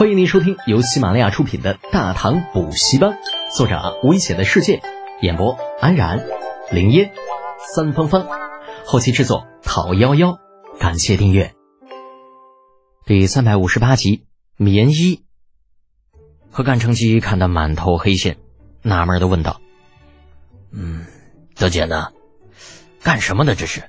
欢迎您收听由喜马拉雅出品的《大唐补习班》，作者危险的世界，演播安然、林烟、三芳芳，后期制作讨幺幺，感谢订阅。第三百五十八集，棉衣。何干成机看得满头黑线，纳闷的问道：“嗯，德姐呢？干什么呢？这是？”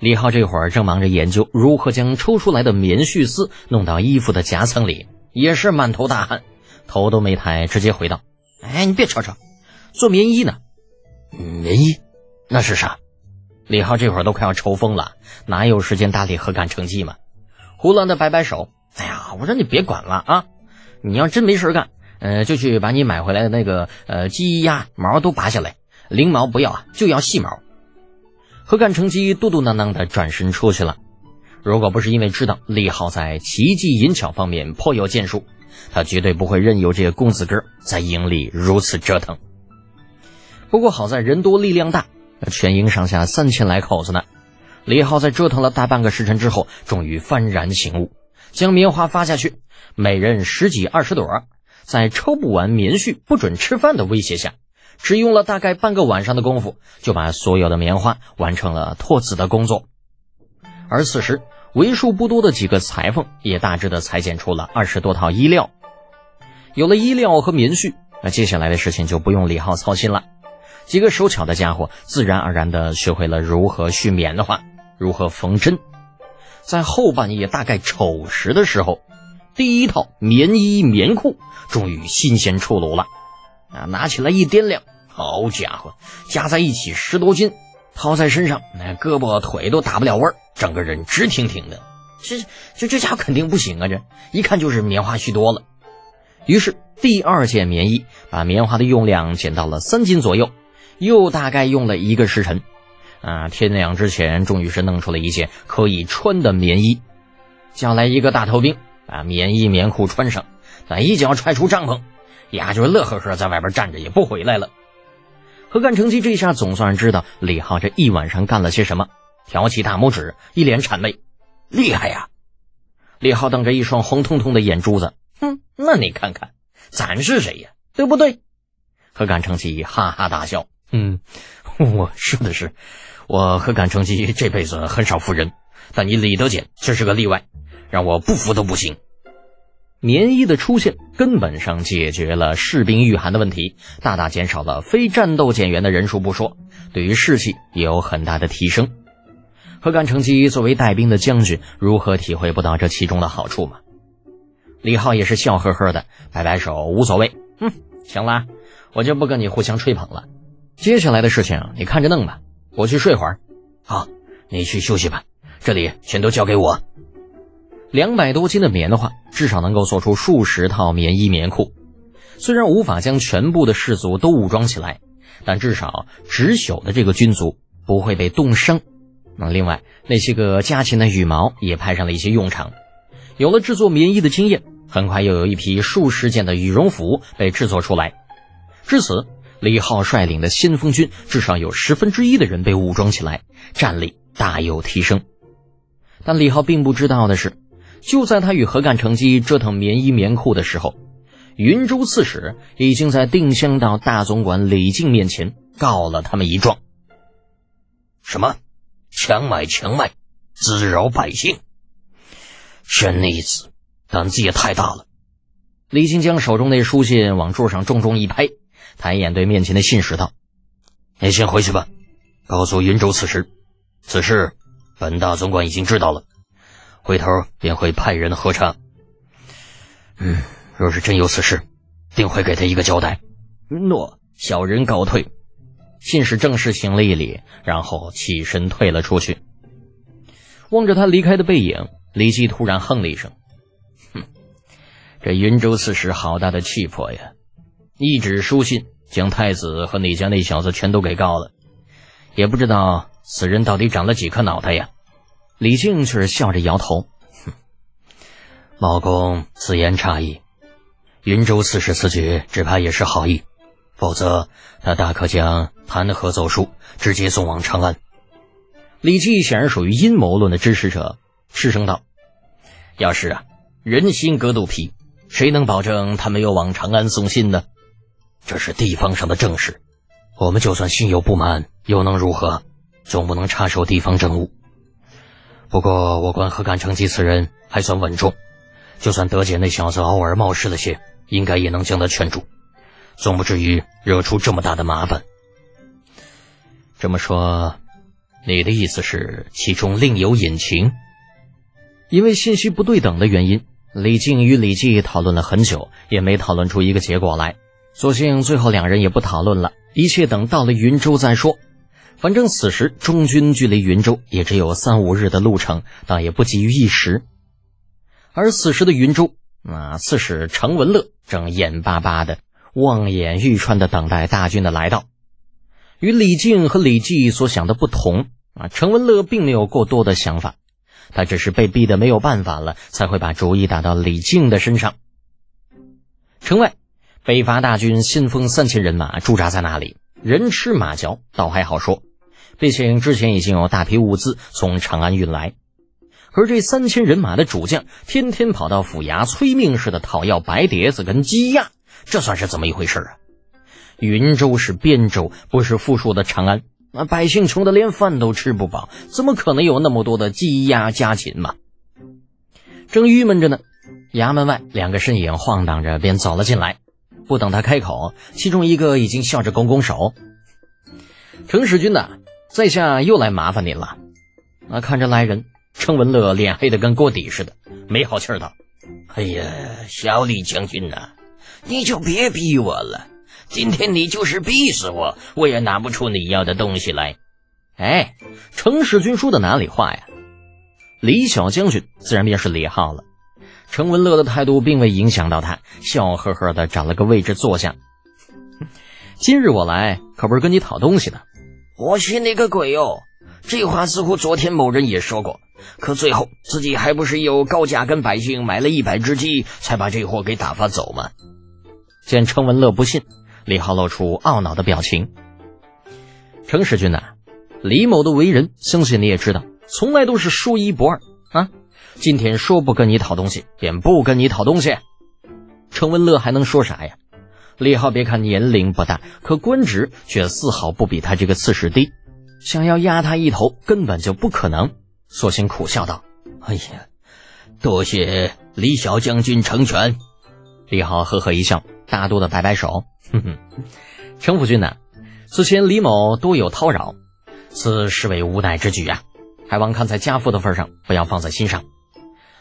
李浩这会儿正忙着研究如何将抽出来的棉絮丝弄到衣服的夹层里，也是满头大汗，头都没抬，直接回道：“哎，你别吵吵，做棉衣呢。”“棉衣？那是啥？”李浩这会儿都快要抽风了，哪有时间搭理何干成绩嘛？胡乱的摆摆手：“哎呀，我说你别管了啊！你要真没事干，呃，就去把你买回来的那个呃鸡鸭毛都拔下来，翎毛不要啊，就要细毛。”何干成机嘟嘟囔囔的转身出去了。如果不是因为知道李浩在奇技淫巧方面颇有建树，他绝对不会任由这个公子哥在营里如此折腾。不过好在人多力量大，全营上下三千来口子呢。李浩在折腾了大半个时辰之后，终于幡然醒悟，将棉花发下去，每人十几二十朵，在抽不完棉絮不准吃饭的威胁下。只用了大概半个晚上的功夫，就把所有的棉花完成了脱籽的工作。而此时，为数不多的几个裁缝也大致的裁剪出了二十多套衣料。有了衣料和棉絮，那接下来的事情就不用李浩操心了。几个手巧的家伙自然而然的学会了如何续棉花，如何缝针。在后半夜大概丑时的时候，第一套棉衣棉裤终于新鲜出炉了。啊，拿起来一掂量，好家伙，加在一起十多斤，套在身上，那胳膊腿都打不了弯儿，整个人直挺挺的。这这这家伙肯定不行啊！这一看就是棉花絮多了。于是第二件棉衣把棉花的用量减到了三斤左右，又大概用了一个时辰。啊，天亮之前终于是弄出了一件可以穿的棉衣，叫来一个大头兵，把棉衣棉裤穿上，再一脚踹出帐篷。呀，就乐呵呵在外边站着，也不回来了。何干成吉这下总算知道李浩这一晚上干了些什么，挑起大拇指，一脸谄媚：“厉害呀！”李浩瞪着一双红彤彤的眼珠子：“哼，那你看看，咱是谁呀？对不对？”何干成吉哈哈大笑：“嗯，我说的是，我何干成吉这辈子很少服人，但你李德简却是个例外，让我不服都不行。”棉衣的出现根本上解决了士兵御寒的问题，大大减少了非战斗减员的人数不说，对于士气也有很大的提升。何干成机作为带兵的将军，如何体会不到这其中的好处吗？李浩也是笑呵呵的，摆摆手，无所谓。嗯，行了，我就不跟你互相吹捧了。接下来的事情你看着弄吧，我去睡会儿。好，你去休息吧，这里全都交给我。两百多斤的棉花，至少能够做出数十套棉衣棉裤。虽然无法将全部的士卒都武装起来，但至少直朽的这个军卒不会被冻伤。那另外那些个家禽的羽毛也派上了一些用场。有了制作棉衣的经验，很快又有一批数十件的羽绒服被制作出来。至此，李浩率领的先锋军至少有十分之一的人被武装起来，战力大有提升。但李浩并不知道的是。就在他与何干成机折腾棉衣棉裤的时候，云州刺史已经在定襄道大总管李靖面前告了他们一状。什么？强买强卖，滋扰百姓！这逆子胆子也太大了！李靖将手中那书信往桌上重重一拍，抬眼对面前的信使道：“你先回去吧，告诉云州刺史，此事本大总管已经知道了。”回头便会派人核查。嗯，若是真有此事，定会给他一个交代。诺，小人告退。信使正式行了一礼，然后起身退了出去。望着他离开的背影，李记突然哼了一声：“哼，这云州刺史好大的气魄呀！一纸书信将太子和你家那小子全都给告了，也不知道此人到底长了几颗脑袋呀？”李靖却是笑着摇头：“哼，茂公此言差矣。云州刺史此举，只怕也是好意，否则他大可将弹劾奏书直接送往长安。”李绩显然属于阴谋论的支持者，失声道：“要是啊，人心隔肚皮，谁能保证他没有往长安送信呢？这是地方上的政事，我们就算心有不满，又能如何？总不能插手地方政务。不过我观何干成吉此人还算稳重，就算德姐那小子偶尔冒失了些，应该也能将他劝住，总不至于惹出这么大的麻烦。这么说，你的意思是其中另有隐情？因为信息不对等的原因，李靖与李绩讨论了很久，也没讨论出一个结果来。索性最后两人也不讨论了，一切等到了云州再说。反正此时中军距离云州也只有三五日的路程，倒也不急于一时。而此时的云州，啊，刺史程文乐正眼巴巴的、望眼欲穿的等待大军的来到。与李靖和李绩所想的不同，啊，程文乐并没有过多的想法，他只是被逼得没有办法了，才会把主意打到李靖的身上。城外，北伐大军先锋三千人马驻扎在那里，人吃马嚼，倒还好说。毕竟之前已经有大批物资从长安运来，而这三千人马的主将天天跑到府衙催命似的讨要白碟子跟鸡鸭，这算是怎么一回事啊？云州是边州，不是富庶的长安，那百姓穷得连饭都吃不饱，怎么可能有那么多的鸡鸭家禽嘛？正郁闷着呢，衙门外两个身影晃荡着便走了进来，不等他开口，其中一个已经笑着拱拱手：“程使君呐。”在下又来麻烦您了。啊，看着来人，程文乐脸黑的跟锅底似的，没好气儿道：“哎呀，小李将军呐，你就别逼我了。今天你就是逼死我，我也拿不出你要的东西来。”哎，程世军说的哪里话呀？李小将军自然便是李浩了。程文乐的态度并未影响到他，笑呵呵的找了个位置坐下。今日我来可不是跟你讨东西的。我信你个鬼哟！这话似乎昨天某人也说过，可最后自己还不是又高价跟百姓买了一百只鸡，才把这货给打发走吗？见程文乐不信，李浩露出懊恼的表情。程使君呐，李某的为人，相信你也知道，从来都是说一不二啊。今天说不跟你讨东西，便不跟你讨东西。程文乐还能说啥呀？李浩别看年龄不大，可官职却丝毫不比他这个刺史低，想要压他一头根本就不可能。索性苦笑道：“哎呀，多谢李小将军成全。”李浩呵呵一笑，大度的摆摆手：“哼哼，程府君呐，此前李某多有叨扰，此实为无奈之举啊，还望看在家父的份上，不要放在心上。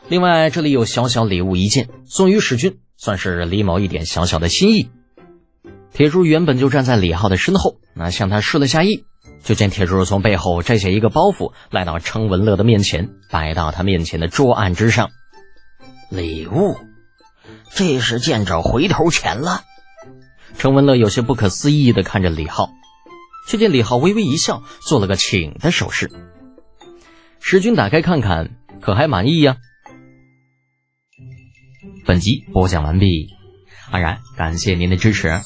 另外，这里有小小礼物一件，送与使君，算是李某一点小小的心意。”铁柱原本就站在李浩的身后，那向他示了下意，就见铁柱从背后摘下一个包袱，来到程文乐的面前，摆到他面前的桌案之上。礼物，这是见着回头钱了。程文乐有些不可思议的看着李浩，却见李浩微微一笑，做了个请的手势。使君打开看看，可还满意呀？本集播讲完毕，安然感谢您的支持。